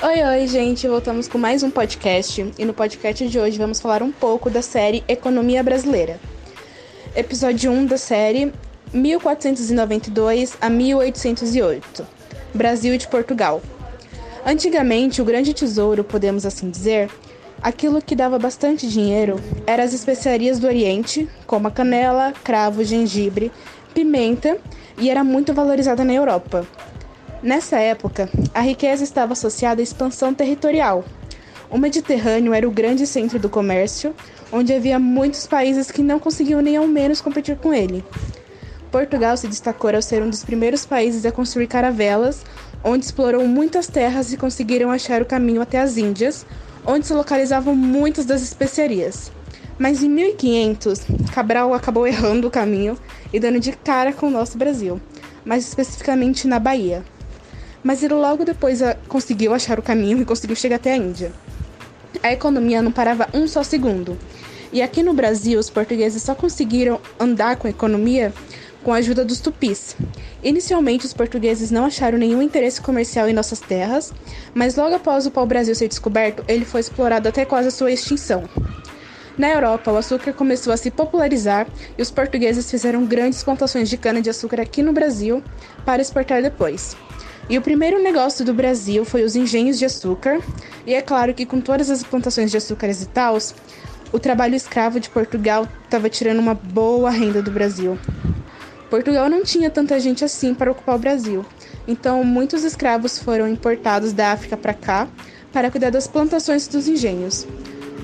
Oi, oi, gente! Voltamos com mais um podcast e no podcast de hoje vamos falar um pouco da série Economia Brasileira. Episódio 1 da série 1492 a 1808 Brasil e de Portugal. Antigamente, o grande tesouro, podemos assim dizer, aquilo que dava bastante dinheiro, eram as especiarias do Oriente, como a canela, cravo, gengibre, pimenta, e era muito valorizada na Europa. Nessa época, a riqueza estava associada à expansão territorial. O Mediterrâneo era o grande centro do comércio, onde havia muitos países que não conseguiam nem ao menos competir com ele. Portugal se destacou ao ser um dos primeiros países a construir caravelas, onde explorou muitas terras e conseguiram achar o caminho até as Índias, onde se localizavam muitas das especiarias. Mas em 1500, Cabral acabou errando o caminho e dando de cara com o nosso Brasil, mais especificamente na Bahia mas ele logo depois ah, conseguiu achar o caminho e conseguiu chegar até a Índia. A economia não parava um só segundo. E aqui no Brasil, os portugueses só conseguiram andar com a economia com a ajuda dos tupis. Inicialmente, os portugueses não acharam nenhum interesse comercial em nossas terras, mas logo após o pau-brasil ser descoberto, ele foi explorado até quase a sua extinção. Na Europa, o açúcar começou a se popularizar e os portugueses fizeram grandes plantações de cana-de-açúcar aqui no Brasil para exportar depois. E o primeiro negócio do Brasil foi os engenhos de açúcar, e é claro que com todas as plantações de açúcares e tal, o trabalho escravo de Portugal estava tirando uma boa renda do Brasil. Portugal não tinha tanta gente assim para ocupar o Brasil, então muitos escravos foram importados da África para cá para cuidar das plantações dos engenhos.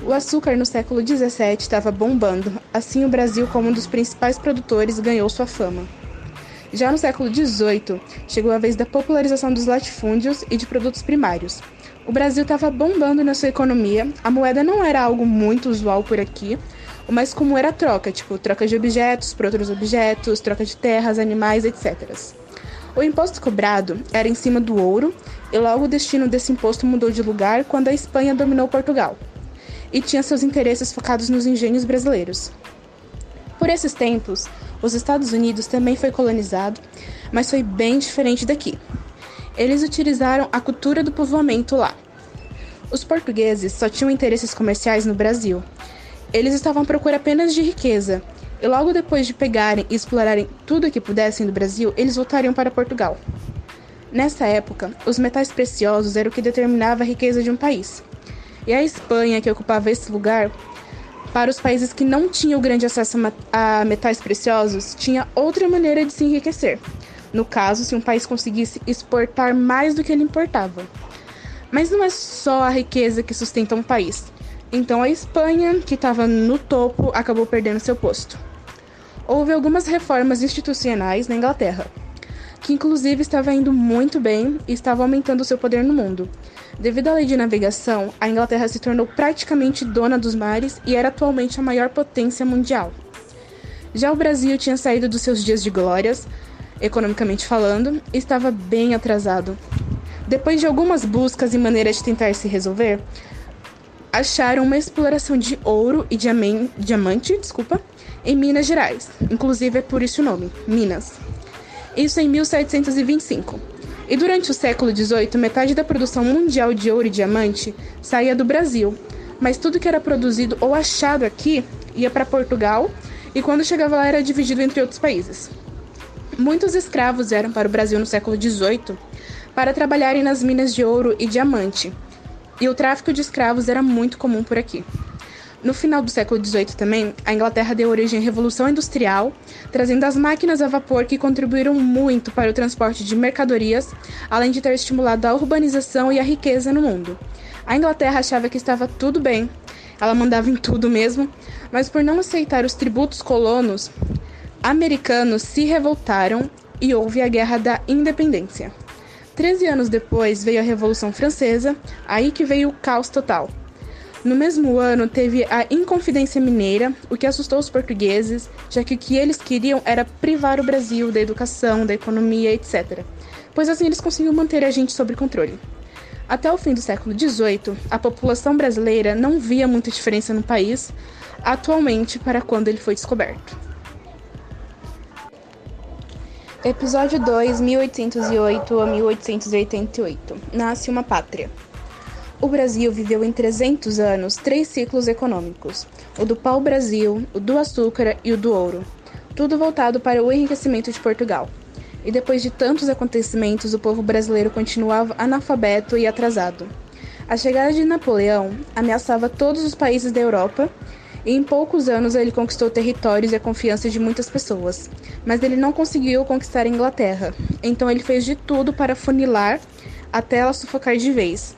O açúcar no século XVII estava bombando, assim o Brasil, como um dos principais produtores, ganhou sua fama. Já no século XVIII, chegou a vez da popularização dos latifúndios e de produtos primários. O Brasil estava bombando na sua economia, a moeda não era algo muito usual por aqui, o mais comum era a troca, tipo troca de objetos por outros objetos, troca de terras, animais, etc. O imposto cobrado era em cima do ouro, e logo o destino desse imposto mudou de lugar quando a Espanha dominou Portugal e tinha seus interesses focados nos engenhos brasileiros. Por esses tempos, os Estados Unidos também foi colonizado, mas foi bem diferente daqui. Eles utilizaram a cultura do povoamento lá. Os portugueses só tinham interesses comerciais no Brasil. Eles estavam à procura apenas de riqueza, e logo depois de pegarem e explorarem tudo o que pudessem do Brasil, eles voltariam para Portugal. Nessa época, os metais preciosos eram o que determinava a riqueza de um país. E a Espanha, que ocupava esse lugar, para os países que não tinham grande acesso a metais preciosos, tinha outra maneira de se enriquecer. No caso, se um país conseguisse exportar mais do que ele importava. Mas não é só a riqueza que sustenta um país. Então a Espanha, que estava no topo, acabou perdendo seu posto. Houve algumas reformas institucionais na Inglaterra, que inclusive estava indo muito bem e estava aumentando seu poder no mundo. Devido à lei de navegação, a Inglaterra se tornou praticamente dona dos mares e era atualmente a maior potência mundial. Já o Brasil tinha saído dos seus dias de glórias, economicamente falando, e estava bem atrasado. Depois de algumas buscas e maneiras de tentar se resolver, acharam uma exploração de ouro e diamante, desculpa, em Minas Gerais. Inclusive é por isso o nome, Minas. Isso em 1725. E durante o século XVIII, metade da produção mundial de ouro e diamante saía do Brasil, mas tudo que era produzido ou achado aqui ia para Portugal e quando chegava lá era dividido entre outros países. Muitos escravos eram para o Brasil no século XVIII para trabalharem nas minas de ouro e diamante, e o tráfico de escravos era muito comum por aqui. No final do século XVIII também, a Inglaterra deu origem à Revolução Industrial, trazendo as máquinas a vapor que contribuíram muito para o transporte de mercadorias, além de ter estimulado a urbanização e a riqueza no mundo. A Inglaterra achava que estava tudo bem, ela mandava em tudo mesmo, mas por não aceitar os tributos colonos, americanos se revoltaram e houve a Guerra da Independência. Treze anos depois veio a Revolução Francesa, aí que veio o caos total. No mesmo ano, teve a Inconfidência Mineira, o que assustou os portugueses, já que o que eles queriam era privar o Brasil da educação, da economia, etc. Pois assim eles conseguiam manter a gente sob controle. Até o fim do século XVIII, a população brasileira não via muita diferença no país, atualmente para quando ele foi descoberto. Episódio 2, 1808 a 1888. Nasce uma pátria. O Brasil viveu em 300 anos três ciclos econômicos: o do pau-brasil, o do açúcar e o do ouro, tudo voltado para o enriquecimento de Portugal. E depois de tantos acontecimentos, o povo brasileiro continuava analfabeto e atrasado. A chegada de Napoleão ameaçava todos os países da Europa e em poucos anos ele conquistou territórios e a confiança de muitas pessoas. Mas ele não conseguiu conquistar a Inglaterra, então ele fez de tudo para funilar até ela sufocar de vez.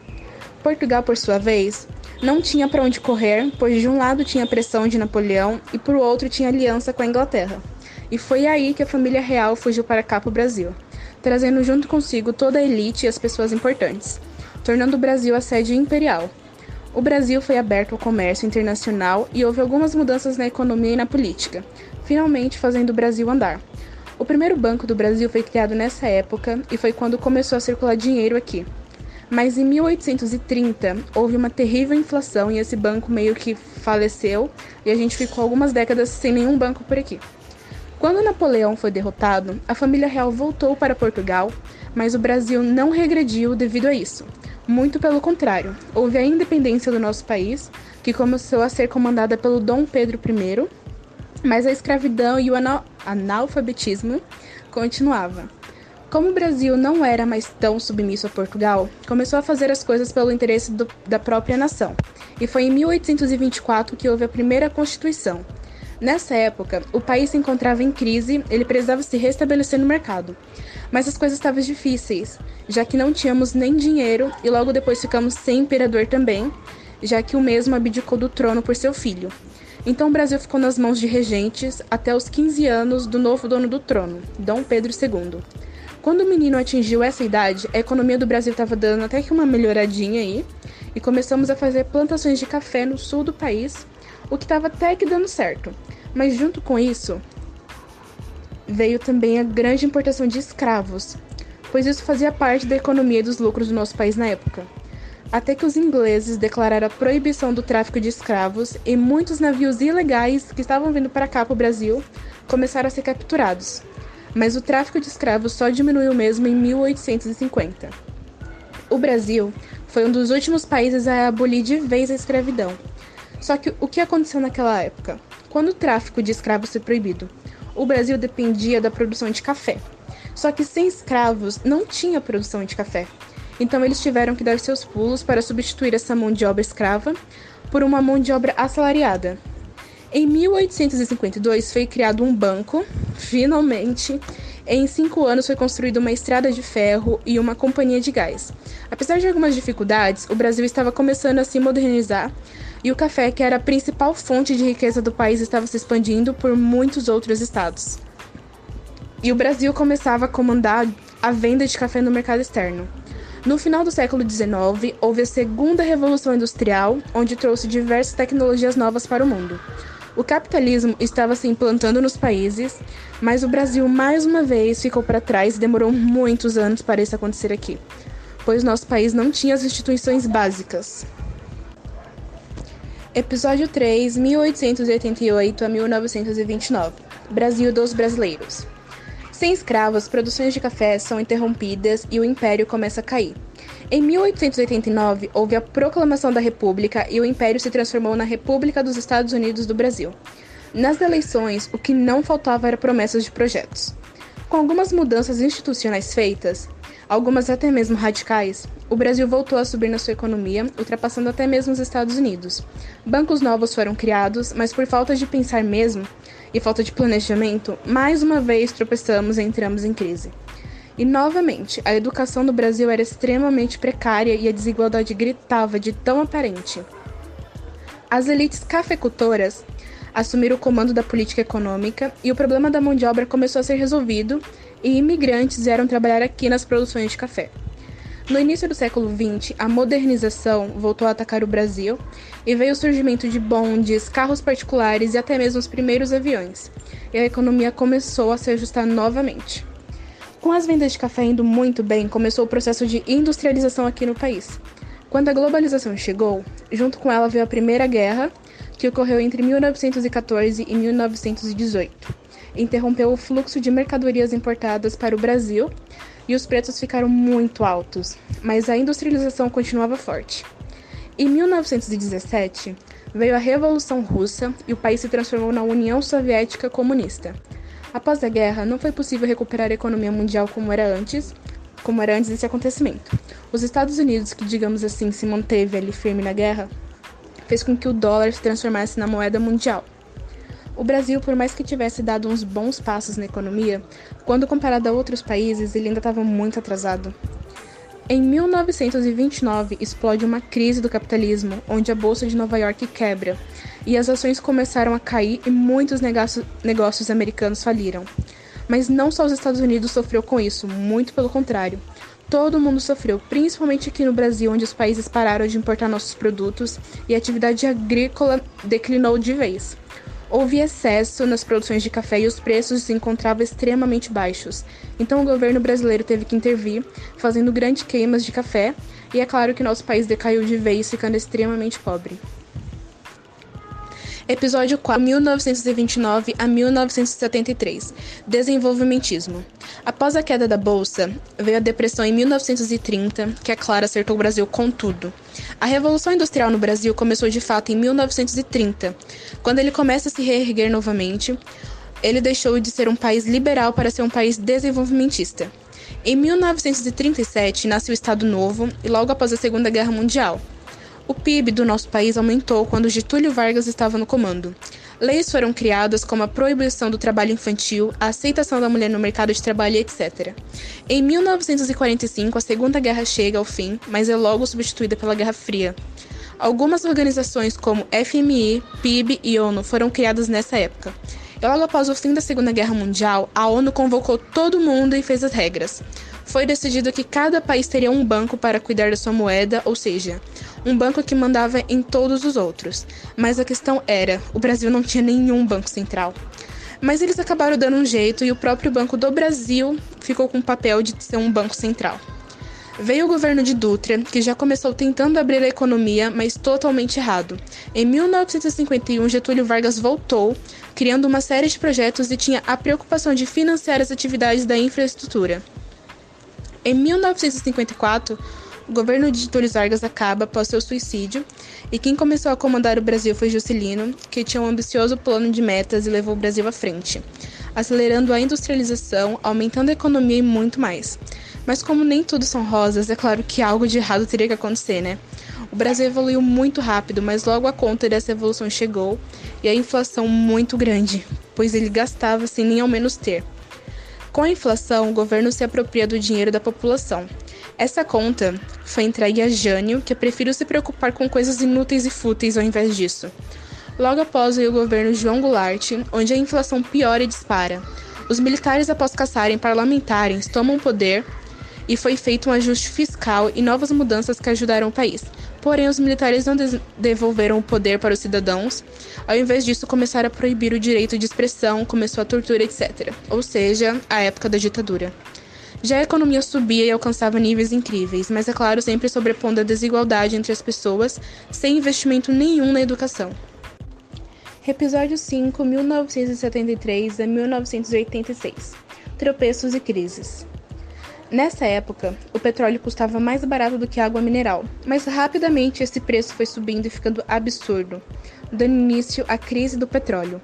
Portugal, por sua vez, não tinha para onde correr, pois de um lado tinha a pressão de Napoleão e por outro tinha aliança com a Inglaterra. E foi aí que a família real fugiu para cá para o Brasil, trazendo junto consigo toda a elite e as pessoas importantes, tornando o Brasil a sede imperial. O Brasil foi aberto ao comércio internacional e houve algumas mudanças na economia e na política, finalmente fazendo o Brasil andar. O primeiro banco do Brasil foi criado nessa época e foi quando começou a circular dinheiro aqui. Mas em 1830 houve uma terrível inflação e esse banco meio que faleceu e a gente ficou algumas décadas sem nenhum banco por aqui. Quando Napoleão foi derrotado, a família real voltou para Portugal, mas o Brasil não regrediu devido a isso. Muito pelo contrário, houve a independência do nosso país, que começou a ser comandada pelo Dom Pedro I, mas a escravidão e o analfabetismo continuava. Como o Brasil não era mais tão submisso a Portugal, começou a fazer as coisas pelo interesse do, da própria nação. E foi em 1824 que houve a primeira Constituição, Nessa época, o país se encontrava em crise, ele precisava se restabelecer no mercado. Mas as coisas estavam difíceis, já que não tínhamos nem dinheiro e logo depois ficamos sem imperador também, já que o mesmo abdicou do trono por seu filho. Então o Brasil ficou nas mãos de regentes até os 15 anos do novo dono do trono, Dom Pedro II. Quando o menino atingiu essa idade, a economia do Brasil estava dando até que uma melhoradinha aí, e começamos a fazer plantações de café no sul do país, o que estava até que dando certo. Mas junto com isso, veio também a grande importação de escravos, pois isso fazia parte da economia e dos lucros do nosso país na época. Até que os ingleses declararam a proibição do tráfico de escravos e muitos navios ilegais que estavam vindo para cá para o Brasil começaram a ser capturados. Mas o tráfico de escravos só diminuiu mesmo em 1850. O Brasil foi um dos últimos países a abolir de vez a escravidão. Só que o que aconteceu naquela época? Quando o tráfico de escravos foi proibido, o Brasil dependia da produção de café. Só que sem escravos não tinha produção de café. Então eles tiveram que dar seus pulos para substituir essa mão de obra escrava por uma mão de obra assalariada. Em 1852 foi criado um banco, finalmente. Em cinco anos foi construída uma estrada de ferro e uma companhia de gás. Apesar de algumas dificuldades, o Brasil estava começando a se modernizar e o café, que era a principal fonte de riqueza do país, estava se expandindo por muitos outros estados. E o Brasil começava a comandar a venda de café no mercado externo. No final do século XIX, houve a segunda revolução industrial, onde trouxe diversas tecnologias novas para o mundo. O capitalismo estava se implantando nos países, mas o Brasil mais uma vez ficou para trás e demorou muitos anos para isso acontecer aqui, pois nosso país não tinha as instituições básicas. Episódio 3, 1888 a 1929 Brasil dos Brasileiros. Sem escravos, produções de café são interrompidas e o império começa a cair. Em 1889, houve a proclamação da República e o império se transformou na República dos Estados Unidos do Brasil. Nas eleições, o que não faltava era promessas de projetos. Com algumas mudanças institucionais feitas, algumas até mesmo radicais, o Brasil voltou a subir na sua economia, ultrapassando até mesmo os Estados Unidos. Bancos novos foram criados, mas por falta de pensar mesmo e falta de planejamento, mais uma vez tropeçamos e entramos em crise. E novamente, a educação no Brasil era extremamente precária e a desigualdade gritava de tão aparente. As elites cafeicultoras assumiram o comando da política econômica e o problema da mão de obra começou a ser resolvido e imigrantes vieram trabalhar aqui nas produções de café. No início do século XX, a modernização voltou a atacar o Brasil e veio o surgimento de bondes, carros particulares e até mesmo os primeiros aviões. E a economia começou a se ajustar novamente. Com as vendas de café indo muito bem, começou o processo de industrialização aqui no país. Quando a globalização chegou, junto com ela veio a Primeira Guerra, que ocorreu entre 1914 e 1918. Interrompeu o fluxo de mercadorias importadas para o Brasil e os preços ficaram muito altos, mas a industrialização continuava forte. Em 1917, veio a Revolução Russa e o país se transformou na União Soviética Comunista. Após a guerra, não foi possível recuperar a economia mundial como era antes, como era antes desse acontecimento. Os Estados Unidos, que digamos assim se manteve ali firme na guerra, fez com que o dólar se transformasse na moeda mundial. O Brasil, por mais que tivesse dado uns bons passos na economia, quando comparado a outros países, ele ainda estava muito atrasado. Em 1929, explode uma crise do capitalismo, onde a bolsa de Nova York quebra e as ações começaram a cair e muitos negócios americanos faliram. Mas não só os Estados Unidos sofreu com isso, muito pelo contrário. Todo mundo sofreu, principalmente aqui no Brasil, onde os países pararam de importar nossos produtos e a atividade agrícola declinou de vez. Houve excesso nas produções de café e os preços se encontravam extremamente baixos. Então o governo brasileiro teve que intervir, fazendo grandes queimas de café, e é claro que nosso país decaiu de vez, ficando extremamente pobre. Episódio 4, 1929 a 1973 Desenvolvimentismo. Após a queda da bolsa, veio a depressão em 1930, que é claro acertou o Brasil com tudo. A Revolução Industrial no Brasil começou de fato em 1930, quando ele começa a se reerguer novamente. Ele deixou de ser um país liberal para ser um país desenvolvimentista. Em 1937 nasce o Estado Novo e logo após a Segunda Guerra Mundial. O PIB do nosso país aumentou quando Getúlio Vargas estava no comando. Leis foram criadas como a proibição do trabalho infantil, a aceitação da mulher no mercado de trabalho, etc. Em 1945, a Segunda Guerra chega ao fim, mas é logo substituída pela Guerra Fria. Algumas organizações como FMI, PIB e ONU foram criadas nessa época. E logo após o fim da Segunda Guerra Mundial, a ONU convocou todo mundo e fez as regras. Foi decidido que cada país teria um banco para cuidar da sua moeda, ou seja, um banco que mandava em todos os outros. Mas a questão era: o Brasil não tinha nenhum banco central. Mas eles acabaram dando um jeito e o próprio Banco do Brasil ficou com o papel de ser um banco central. Veio o governo de Dutra, que já começou tentando abrir a economia, mas totalmente errado. Em 1951, Getúlio Vargas voltou, criando uma série de projetos e tinha a preocupação de financiar as atividades da infraestrutura. Em 1954, o governo de Getúlio Vargas acaba após seu suicídio, e quem começou a comandar o Brasil foi Juscelino, que tinha um ambicioso plano de metas e levou o Brasil à frente, acelerando a industrialização, aumentando a economia e muito mais. Mas como nem tudo são rosas, é claro que algo de errado teria que acontecer, né? O Brasil evoluiu muito rápido, mas logo a conta dessa evolução chegou e a inflação muito grande, pois ele gastava sem nem ao menos ter. Com a inflação, o governo se apropria do dinheiro da população, essa conta foi entregue a Jânio, que preferiu se preocupar com coisas inúteis e fúteis ao invés disso. Logo após veio o governo João Goulart, onde a inflação piora e dispara. Os militares, após caçarem parlamentares, tomam poder e foi feito um ajuste fiscal e novas mudanças que ajudaram o país. Porém, os militares não devolveram o poder para os cidadãos. Ao invés disso, começaram a proibir o direito de expressão, começou a tortura, etc. Ou seja, a época da ditadura. Já a economia subia e alcançava níveis incríveis, mas é claro, sempre sobrepondo a desigualdade entre as pessoas, sem investimento nenhum na educação. Episódio 5, 1973 a 1986 Tropeços e crises. Nessa época, o petróleo custava mais barato do que água mineral, mas rapidamente esse preço foi subindo e ficando absurdo, dando início à crise do petróleo.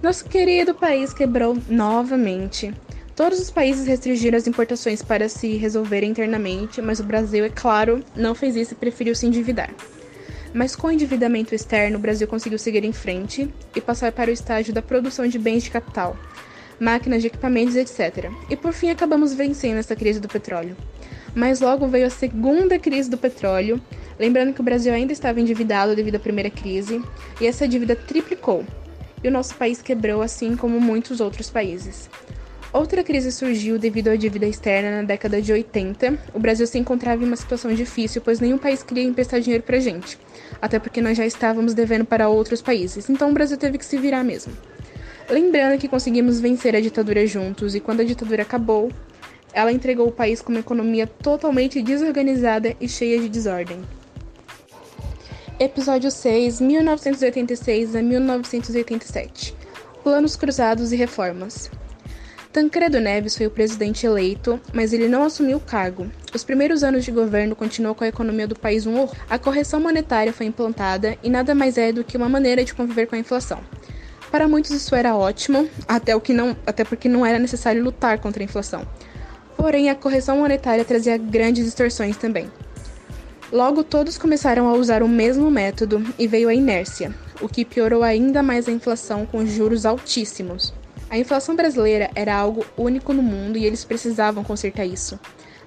Nosso querido país quebrou novamente. Todos os países restringiram as importações para se resolver internamente, mas o Brasil, é claro, não fez isso e preferiu se endividar. Mas com o endividamento externo, o Brasil conseguiu seguir em frente e passar para o estágio da produção de bens de capital, máquinas de equipamentos, etc. E por fim acabamos vencendo essa crise do petróleo. Mas logo veio a segunda crise do petróleo, lembrando que o Brasil ainda estava endividado devido à primeira crise, e essa dívida triplicou, e o nosso país quebrou assim como muitos outros países. Outra crise surgiu devido à dívida externa na década de 80. O Brasil se encontrava em uma situação difícil, pois nenhum país queria emprestar dinheiro para gente, até porque nós já estávamos devendo para outros países, então o Brasil teve que se virar mesmo. Lembrando que conseguimos vencer a ditadura juntos e quando a ditadura acabou, ela entregou o país com uma economia totalmente desorganizada e cheia de desordem. Episódio 6, 1986 a 1987 Planos Cruzados e Reformas. Tancredo Neves foi o presidente eleito, mas ele não assumiu o cargo. Os primeiros anos de governo continuou com a economia do país um horror. A correção monetária foi implantada e nada mais é do que uma maneira de conviver com a inflação. Para muitos isso era ótimo, até, o que não, até porque não era necessário lutar contra a inflação. Porém, a correção monetária trazia grandes distorções também. Logo, todos começaram a usar o mesmo método e veio a inércia, o que piorou ainda mais a inflação com juros altíssimos. A inflação brasileira era algo único no mundo e eles precisavam consertar isso.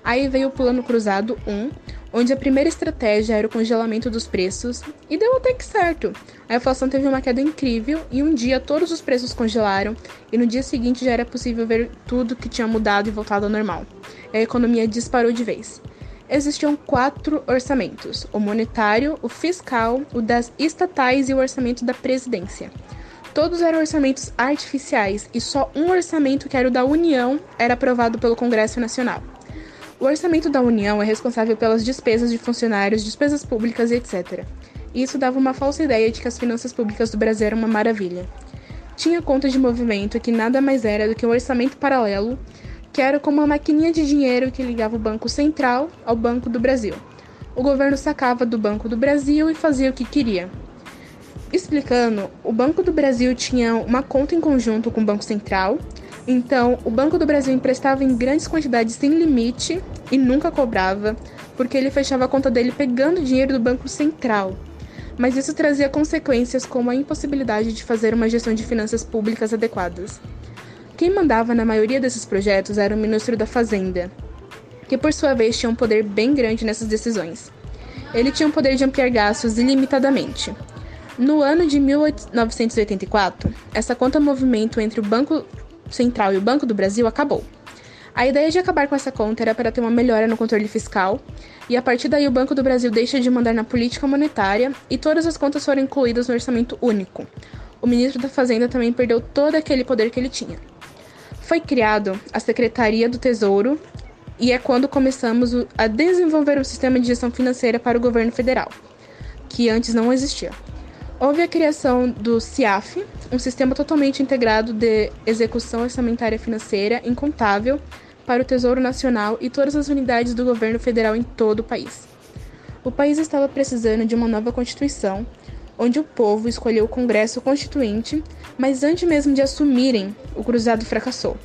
Aí veio o Plano Cruzado 1, onde a primeira estratégia era o congelamento dos preços, e deu até que certo. A inflação teve uma queda incrível e um dia todos os preços congelaram, e no dia seguinte já era possível ver tudo que tinha mudado e voltado ao normal. A economia disparou de vez. Existiam quatro orçamentos: o monetário, o fiscal, o das estatais e o orçamento da presidência. Todos eram orçamentos artificiais e só um orçamento, que era o da União, era aprovado pelo Congresso Nacional. O orçamento da União é responsável pelas despesas de funcionários, despesas públicas e etc. Isso dava uma falsa ideia de que as finanças públicas do Brasil eram uma maravilha. Tinha conta de movimento que nada mais era do que um orçamento paralelo, que era como uma maquininha de dinheiro que ligava o Banco Central ao Banco do Brasil. O governo sacava do Banco do Brasil e fazia o que queria, Explicando, o Banco do Brasil tinha uma conta em conjunto com o Banco Central, então o Banco do Brasil emprestava em grandes quantidades sem limite e nunca cobrava, porque ele fechava a conta dele pegando dinheiro do Banco Central. Mas isso trazia consequências como a impossibilidade de fazer uma gestão de finanças públicas adequadas. Quem mandava na maioria desses projetos era o ministro da Fazenda, que por sua vez tinha um poder bem grande nessas decisões. Ele tinha o poder de ampliar gastos ilimitadamente, no ano de 1984, essa conta movimento entre o Banco Central e o Banco do Brasil acabou. A ideia de acabar com essa conta era para ter uma melhora no controle fiscal, e a partir daí o Banco do Brasil deixa de mandar na política monetária e todas as contas foram incluídas no orçamento único. O ministro da Fazenda também perdeu todo aquele poder que ele tinha. Foi criado a Secretaria do Tesouro e é quando começamos a desenvolver um sistema de gestão financeira para o governo federal, que antes não existia. Houve a criação do CIAF, um sistema totalmente integrado de execução orçamentária financeira incontável para o Tesouro Nacional e todas as unidades do governo federal em todo o país. O país estava precisando de uma nova Constituição, onde o povo escolheu o Congresso Constituinte, mas antes mesmo de assumirem, o Cruzado fracassou.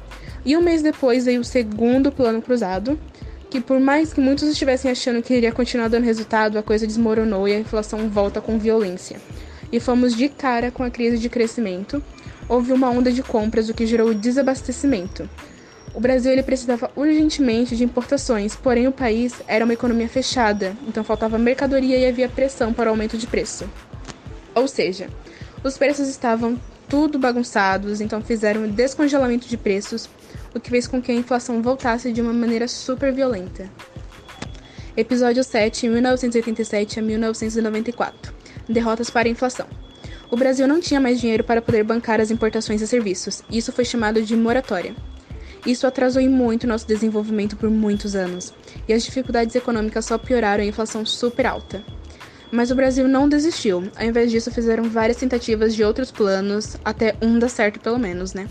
E um mês depois veio o segundo Plano Cruzado, que por mais que muitos estivessem achando que iria continuar dando resultado, a coisa desmoronou e a inflação volta com violência e fomos de cara com a crise de crescimento, houve uma onda de compras, o que gerou o desabastecimento. O Brasil ele precisava urgentemente de importações, porém o país era uma economia fechada, então faltava mercadoria e havia pressão para o aumento de preço. Ou seja, os preços estavam tudo bagunçados, então fizeram descongelamento de preços, o que fez com que a inflação voltasse de uma maneira super violenta. Episódio 7, 1987 a 1994 derrotas para a inflação. O Brasil não tinha mais dinheiro para poder bancar as importações e serviços, isso foi chamado de moratória. Isso atrasou muito nosso desenvolvimento por muitos anos, e as dificuldades econômicas só pioraram a inflação super alta. Mas o Brasil não desistiu, ao invés disso fizeram várias tentativas de outros planos, até um dar certo pelo menos, né?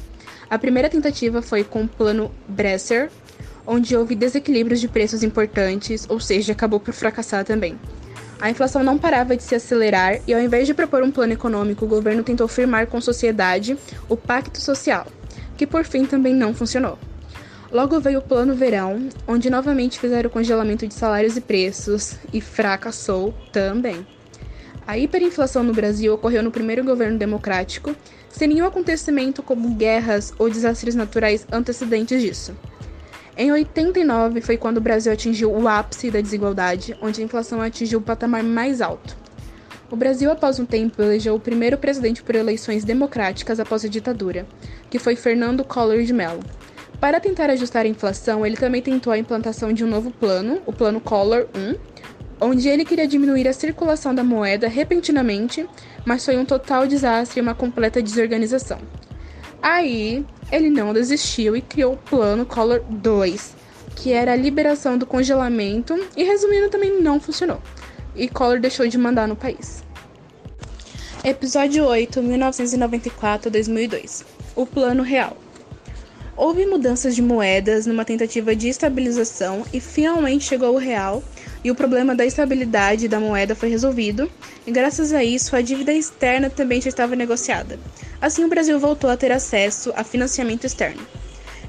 A primeira tentativa foi com o plano Bresser, onde houve desequilíbrios de preços importantes, ou seja, acabou por fracassar também. A inflação não parava de se acelerar e, ao invés de propor um plano econômico, o governo tentou firmar com a sociedade o Pacto Social, que por fim também não funcionou. Logo veio o Plano Verão, onde novamente fizeram congelamento de salários e preços, e fracassou também. A hiperinflação no Brasil ocorreu no primeiro governo democrático, sem nenhum acontecimento como guerras ou desastres naturais antecedentes disso. Em 89 foi quando o Brasil atingiu o ápice da desigualdade, onde a inflação atingiu o patamar mais alto. O Brasil, após um tempo, elegeu o primeiro presidente por eleições democráticas após a ditadura, que foi Fernando Collor de Mello. Para tentar ajustar a inflação, ele também tentou a implantação de um novo plano, o Plano Collor 1, onde ele queria diminuir a circulação da moeda repentinamente, mas foi um total desastre e uma completa desorganização. Aí, ele não desistiu e criou o Plano Collor 2, que era a liberação do congelamento e, resumindo, também não funcionou. E Collor deixou de mandar no país. Episódio 8, 1994-2002 O Plano Real. Houve mudanças de moedas numa tentativa de estabilização e finalmente chegou o real, e o problema da estabilidade da moeda foi resolvido, e graças a isso a dívida externa também já estava negociada. Assim, o Brasil voltou a ter acesso a financiamento externo.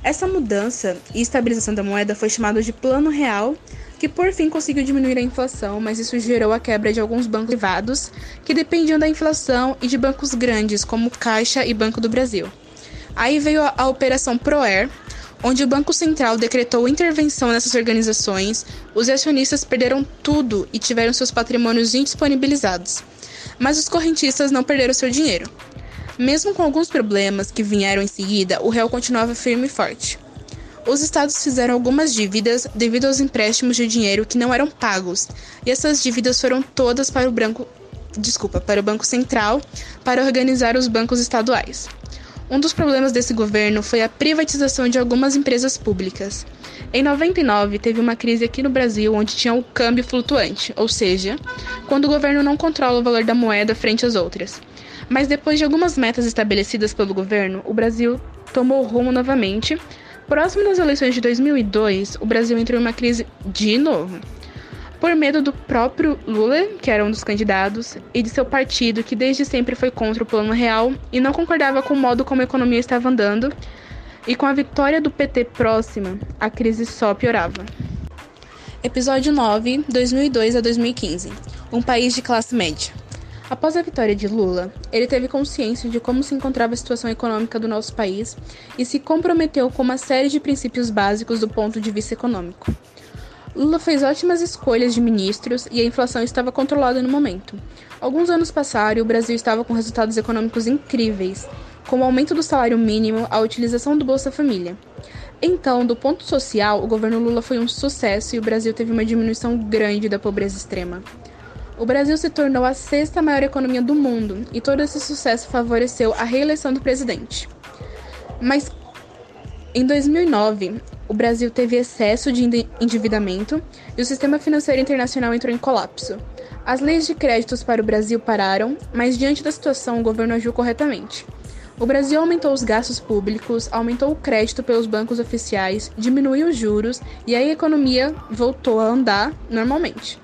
Essa mudança e estabilização da moeda foi chamada de Plano Real, que por fim conseguiu diminuir a inflação, mas isso gerou a quebra de alguns bancos privados que dependiam da inflação e de bancos grandes como Caixa e Banco do Brasil. Aí veio a, Operação Proer, onde o Banco Central decretou intervenção nessas organizações, os acionistas perderam tudo e tiveram seus patrimônios indisponibilizados. Mas os correntistas não perderam seu dinheiro. Mesmo com alguns problemas que vieram em seguida, o real continuava firme e forte. Os estados fizeram algumas dívidas devido aos empréstimos de dinheiro que não eram pagos, e essas dívidas foram todas para o banco, desculpa, para o Banco Central para organizar os bancos estaduais. Um dos problemas desse governo foi a privatização de algumas empresas públicas. Em 99, teve uma crise aqui no Brasil onde tinha o câmbio flutuante, ou seja, quando o governo não controla o valor da moeda frente às outras. Mas depois de algumas metas estabelecidas pelo governo, o Brasil tomou rumo novamente. Próximo das eleições de 2002, o Brasil entrou em uma crise de novo por medo do próprio Lula, que era um dos candidatos, e de seu partido, que desde sempre foi contra o Plano Real e não concordava com o modo como a economia estava andando, e com a vitória do PT próxima, a crise só piorava. Episódio 9, 2002 a 2015 Um país de classe média. Após a vitória de Lula, ele teve consciência de como se encontrava a situação econômica do nosso país e se comprometeu com uma série de princípios básicos do ponto de vista econômico. Lula fez ótimas escolhas de ministros e a inflação estava controlada no momento. Alguns anos passaram e o Brasil estava com resultados econômicos incríveis, como o aumento do salário mínimo, a utilização do Bolsa Família. Então, do ponto social, o governo Lula foi um sucesso e o Brasil teve uma diminuição grande da pobreza extrema. O Brasil se tornou a sexta maior economia do mundo e todo esse sucesso favoreceu a reeleição do presidente. Mas em 2009, o Brasil teve excesso de endividamento e o sistema financeiro internacional entrou em colapso. As leis de créditos para o Brasil pararam, mas diante da situação o governo agiu corretamente. O Brasil aumentou os gastos públicos, aumentou o crédito pelos bancos oficiais, diminuiu os juros e aí a economia voltou a andar normalmente.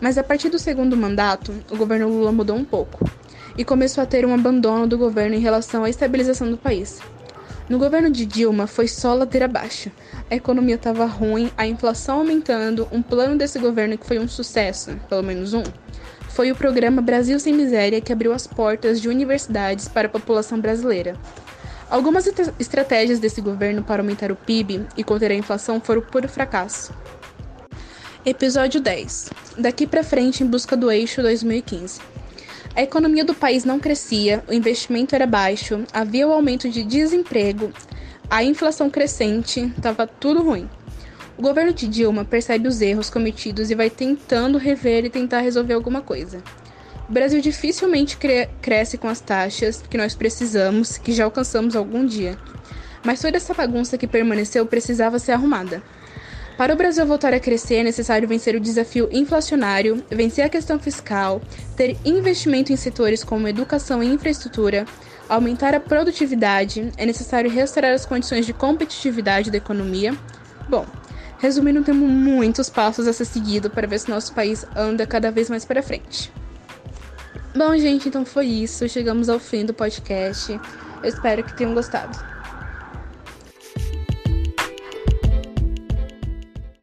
Mas a partir do segundo mandato, o governo Lula mudou um pouco e começou a ter um abandono do governo em relação à estabilização do país. No governo de Dilma foi só ladeira abaixo. A economia estava ruim, a inflação aumentando. Um plano desse governo que foi um sucesso, pelo menos um, foi o programa Brasil Sem Miséria, que abriu as portas de universidades para a população brasileira. Algumas estratégias desse governo para aumentar o PIB e conter a inflação foram puro fracasso. Episódio 10 Daqui para frente em busca do eixo 2015. A economia do país não crescia, o investimento era baixo, havia o aumento de desemprego, a inflação crescente, estava tudo ruim. O governo de Dilma percebe os erros cometidos e vai tentando rever e tentar resolver alguma coisa. O Brasil dificilmente cre cresce com as taxas que nós precisamos, que já alcançamos algum dia. Mas toda essa bagunça que permaneceu precisava ser arrumada. Para o Brasil voltar a crescer, é necessário vencer o desafio inflacionário, vencer a questão fiscal, ter investimento em setores como educação e infraestrutura, aumentar a produtividade, é necessário restaurar as condições de competitividade da economia. Bom, resumindo, temos muitos passos a ser seguido para ver se nosso país anda cada vez mais para frente. Bom, gente, então foi isso. Chegamos ao fim do podcast. Eu espero que tenham gostado.